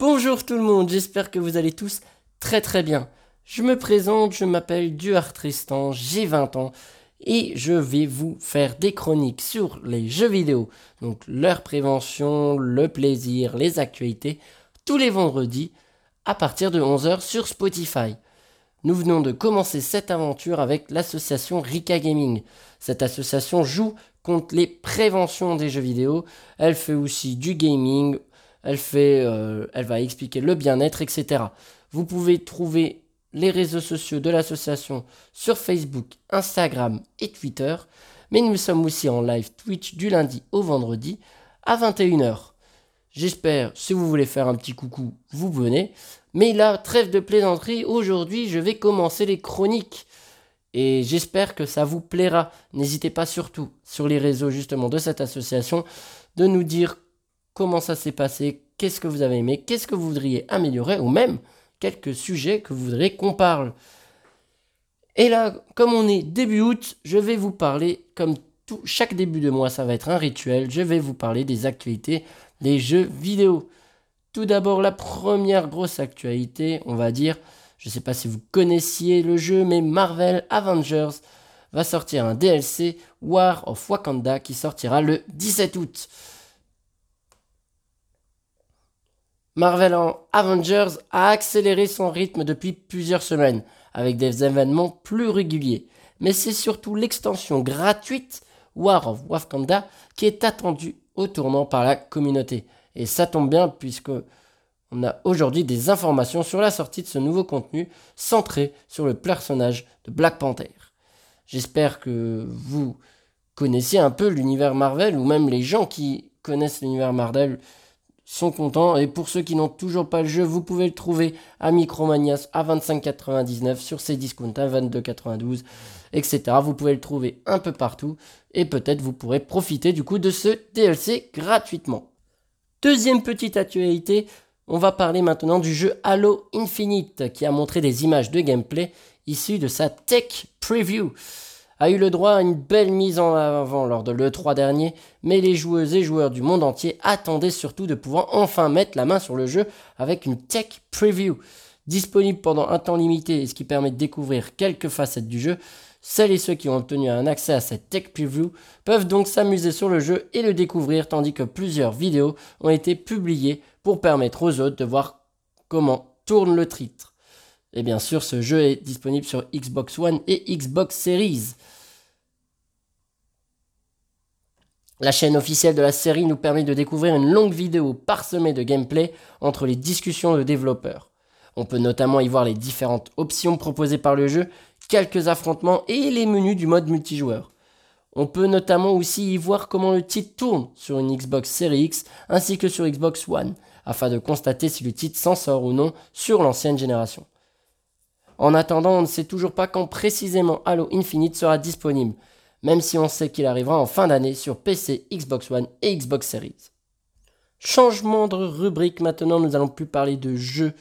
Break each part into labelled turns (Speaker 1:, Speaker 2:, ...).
Speaker 1: Bonjour tout le monde, j'espère que vous allez tous très très bien. Je me présente, je m'appelle Duart Tristan, j'ai 20 ans et je vais vous faire des chroniques sur les jeux vidéo, donc leur prévention, le plaisir, les actualités, tous les vendredis à partir de 11h sur Spotify. Nous venons de commencer cette aventure avec l'association Rika Gaming. Cette association joue contre les préventions des jeux vidéo. Elle fait aussi du gaming, euh, elle va expliquer le bien-être, etc. Vous pouvez trouver les réseaux sociaux de l'association sur Facebook, Instagram et Twitter. Mais nous sommes aussi en live Twitch du lundi au vendredi à 21h. J'espère, si vous voulez faire un petit coucou, vous venez. Mais là, trêve de plaisanterie, aujourd'hui je vais commencer les chroniques. Et j'espère que ça vous plaira. N'hésitez pas surtout sur les réseaux justement de cette association de nous dire comment ça s'est passé, qu'est-ce que vous avez aimé, qu'est-ce que vous voudriez améliorer, ou même quelques sujets que vous voudriez qu'on parle. Et là, comme on est début août, je vais vous parler, comme tout, chaque début de mois, ça va être un rituel, je vais vous parler des actualités des jeux vidéo. Tout d'abord, la première grosse actualité, on va dire, je ne sais pas si vous connaissiez le jeu, mais Marvel Avengers va sortir un DLC War of Wakanda qui sortira le 17 août. Marvel Avengers a accéléré son rythme depuis plusieurs semaines, avec des événements plus réguliers. Mais c'est surtout l'extension gratuite War of Wakanda qui est attendue au tournant par la communauté. Et ça tombe bien puisque on a aujourd'hui des informations sur la sortie de ce nouveau contenu centré sur le personnage de Black Panther. J'espère que vous connaissez un peu l'univers Marvel ou même les gens qui connaissent l'univers Marvel sont contents. Et pour ceux qui n'ont toujours pas le jeu, vous pouvez le trouver à Micromanias à 25,99 sur ses discounts à 22,92, etc. Vous pouvez le trouver un peu partout. Et peut-être vous pourrez profiter du coup de ce DLC gratuitement. Deuxième petite actualité, on va parler maintenant du jeu Halo Infinite qui a montré des images de gameplay issues de sa tech preview a eu le droit à une belle mise en avant lors de l'E3 dernier, mais les joueuses et joueurs du monde entier attendaient surtout de pouvoir enfin mettre la main sur le jeu avec une tech preview. Disponible pendant un temps limité, ce qui permet de découvrir quelques facettes du jeu, celles et ceux qui ont obtenu un accès à cette tech preview peuvent donc s'amuser sur le jeu et le découvrir tandis que plusieurs vidéos ont été publiées pour permettre aux autres de voir comment tourne le titre. Et bien sûr, ce jeu est disponible sur Xbox One et Xbox Series. La chaîne officielle de la série nous permet de découvrir une longue vidéo parsemée de gameplay entre les discussions de développeurs. On peut notamment y voir les différentes options proposées par le jeu, quelques affrontements et les menus du mode multijoueur. On peut notamment aussi y voir comment le titre tourne sur une Xbox Series X ainsi que sur Xbox One, afin de constater si le titre s'en sort ou non sur l'ancienne génération. En attendant, on ne sait toujours pas quand précisément Halo Infinite sera disponible, même si on sait qu'il arrivera en fin d'année sur PC, Xbox One et Xbox Series. Changement de rubrique, maintenant nous allons plus parler de jeux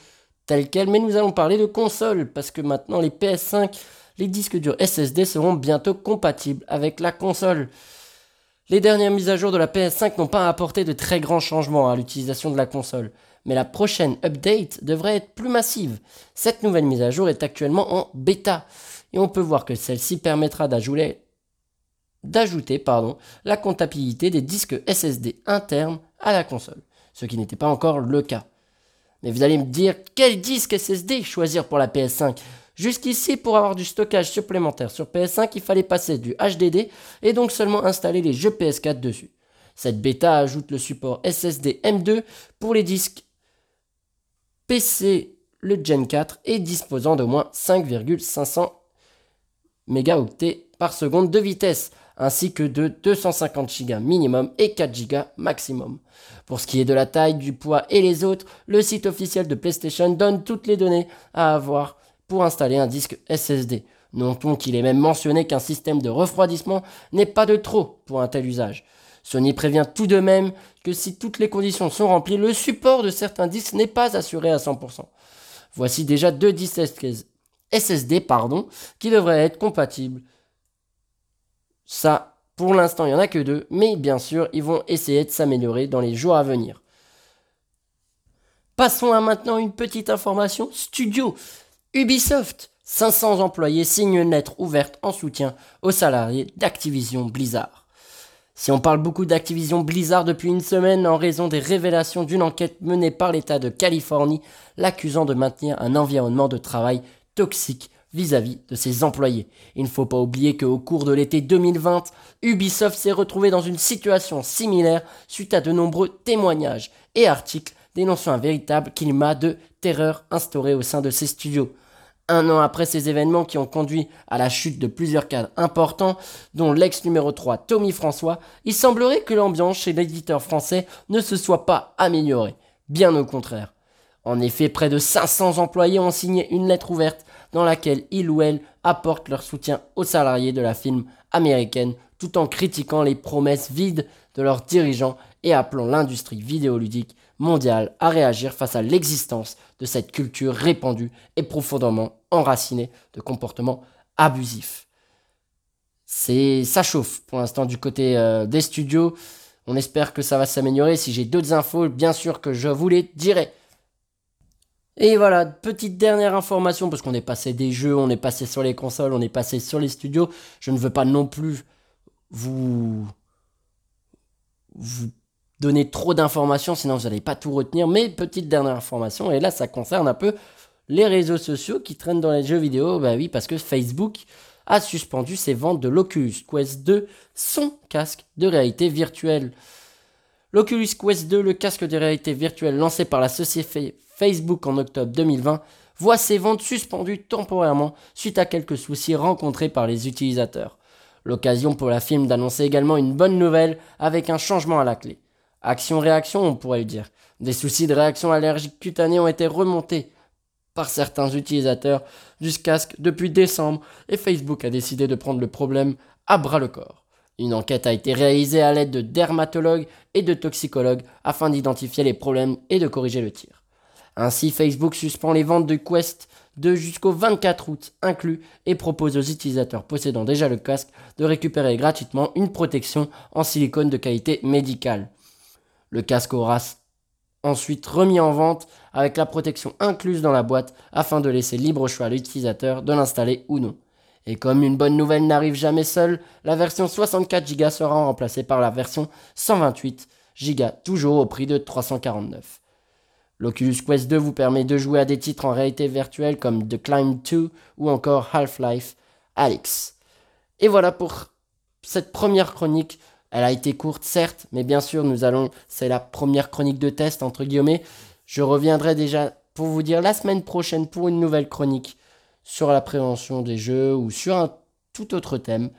Speaker 1: tels quels, mais nous allons parler de consoles, parce que maintenant les PS5, les disques durs SSD seront bientôt compatibles avec la console. Les dernières mises à jour de la PS5 n'ont pas apporté de très grands changements à l'utilisation de la console mais la prochaine update devrait être plus massive. Cette nouvelle mise à jour est actuellement en bêta, et on peut voir que celle-ci permettra d'ajouter pardon, la comptabilité des disques SSD internes à la console, ce qui n'était pas encore le cas. Mais vous allez me dire, quel disque SSD choisir pour la PS5 Jusqu'ici, pour avoir du stockage supplémentaire sur PS5, il fallait passer du HDD et donc seulement installer les jeux PS4 dessus. Cette bêta ajoute le support SSD M2 pour les disques PC le Gen 4 et disposant d'au moins 5,500 mégaoctets par seconde de vitesse, ainsi que de 250 Go minimum et 4 Go maximum. Pour ce qui est de la taille, du poids et les autres, le site officiel de PlayStation donne toutes les données à avoir pour installer un disque SSD. Notons qu'il est même mentionné qu'un système de refroidissement n'est pas de trop pour un tel usage. Sony prévient tout de même que si toutes les conditions sont remplies, le support de certains disques n'est pas assuré à 100%. Voici déjà deux disques SSD qui devraient être compatibles. Ça, pour l'instant, il n'y en a que deux, mais bien sûr, ils vont essayer de s'améliorer dans les jours à venir. Passons à maintenant une petite information studio. Ubisoft, 500 employés signent une lettre ouverte en soutien aux salariés d'Activision Blizzard. Si on parle beaucoup d'Activision Blizzard depuis une semaine en raison des révélations d'une enquête menée par l'État de Californie l'accusant de maintenir un environnement de travail toxique vis-à-vis de ses employés. Il ne faut pas oublier qu'au cours de l'été 2020, Ubisoft s'est retrouvé dans une situation similaire suite à de nombreux témoignages et articles dénonçant un véritable climat de terreur instauré au sein de ses studios. Un an après ces événements qui ont conduit à la chute de plusieurs cadres importants, dont l'ex numéro 3 Tommy François, il semblerait que l'ambiance chez l'éditeur français ne se soit pas améliorée. Bien au contraire. En effet, près de 500 employés ont signé une lettre ouverte dans laquelle ils ou elles apportent leur soutien aux salariés de la film américaine tout en critiquant les promesses vides de leurs dirigeants et appelant l'industrie vidéoludique mondiale à réagir face à l'existence de cette culture répandue et profondément enracinée de comportements abusifs. C'est ça chauffe pour l'instant du côté euh, des studios. On espère que ça va s'améliorer. Si j'ai d'autres infos, bien sûr que je vous les dirai. Et voilà, petite dernière information, parce qu'on est passé des jeux, on est passé sur les consoles, on est passé sur les studios. Je ne veux pas non plus vous, vous donner trop d'informations, sinon vous n'allez pas tout retenir. Mais petite dernière information, et là ça concerne un peu les réseaux sociaux qui traînent dans les jeux vidéo. Bah oui, parce que Facebook a suspendu ses ventes de l'Oculus Quest 2, son casque de réalité virtuelle. L'Oculus Quest 2, le casque de réalité virtuelle lancé par la société Facebook en octobre 2020, voit ses ventes suspendues temporairement suite à quelques soucis rencontrés par les utilisateurs. L'occasion pour la film d'annoncer également une bonne nouvelle avec un changement à la clé. Action-réaction, on pourrait le dire. Des soucis de réaction allergique cutanée ont été remontés par certains utilisateurs du casque depuis décembre et Facebook a décidé de prendre le problème à bras le corps. Une enquête a été réalisée à l'aide de dermatologues et de toxicologues afin d'identifier les problèmes et de corriger le tir. Ainsi, Facebook suspend les ventes de Quest de jusqu'au 24 août inclus et propose aux utilisateurs possédant déjà le casque de récupérer gratuitement une protection en silicone de qualité médicale. Le casque aura ensuite remis en vente avec la protection incluse dans la boîte afin de laisser libre choix à l'utilisateur de l'installer ou non. Et comme une bonne nouvelle n'arrive jamais seule, la version 64 Go sera remplacée par la version 128 Go, toujours au prix de 349. L'Oculus Quest 2 vous permet de jouer à des titres en réalité virtuelle comme The Climb 2 ou encore Half-Life Alyx. Et voilà pour cette première chronique. Elle a été courte, certes, mais bien sûr, nous allons. C'est la première chronique de test, entre guillemets. Je reviendrai déjà pour vous dire la semaine prochaine pour une nouvelle chronique sur la prévention des jeux ou sur un tout autre thème.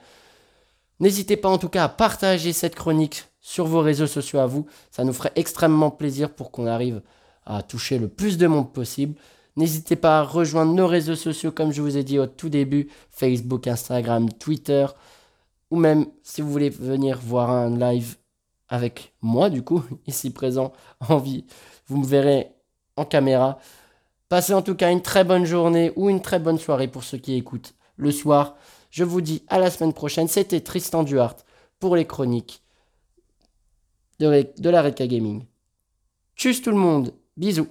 Speaker 1: N'hésitez pas en tout cas à partager cette chronique sur vos réseaux sociaux à vous. Ça nous ferait extrêmement plaisir pour qu'on arrive à toucher le plus de monde possible. N'hésitez pas à rejoindre nos réseaux sociaux comme je vous ai dit au tout début, Facebook, Instagram, Twitter, ou même si vous voulez venir voir un live avec moi du coup, ici présent en vie, vous me verrez en caméra. Passez en tout cas une très bonne journée ou une très bonne soirée pour ceux qui écoutent le soir. Je vous dis à la semaine prochaine. C'était Tristan Duhart pour les chroniques de, la Reka Gaming. Tchuss tout le monde Bisous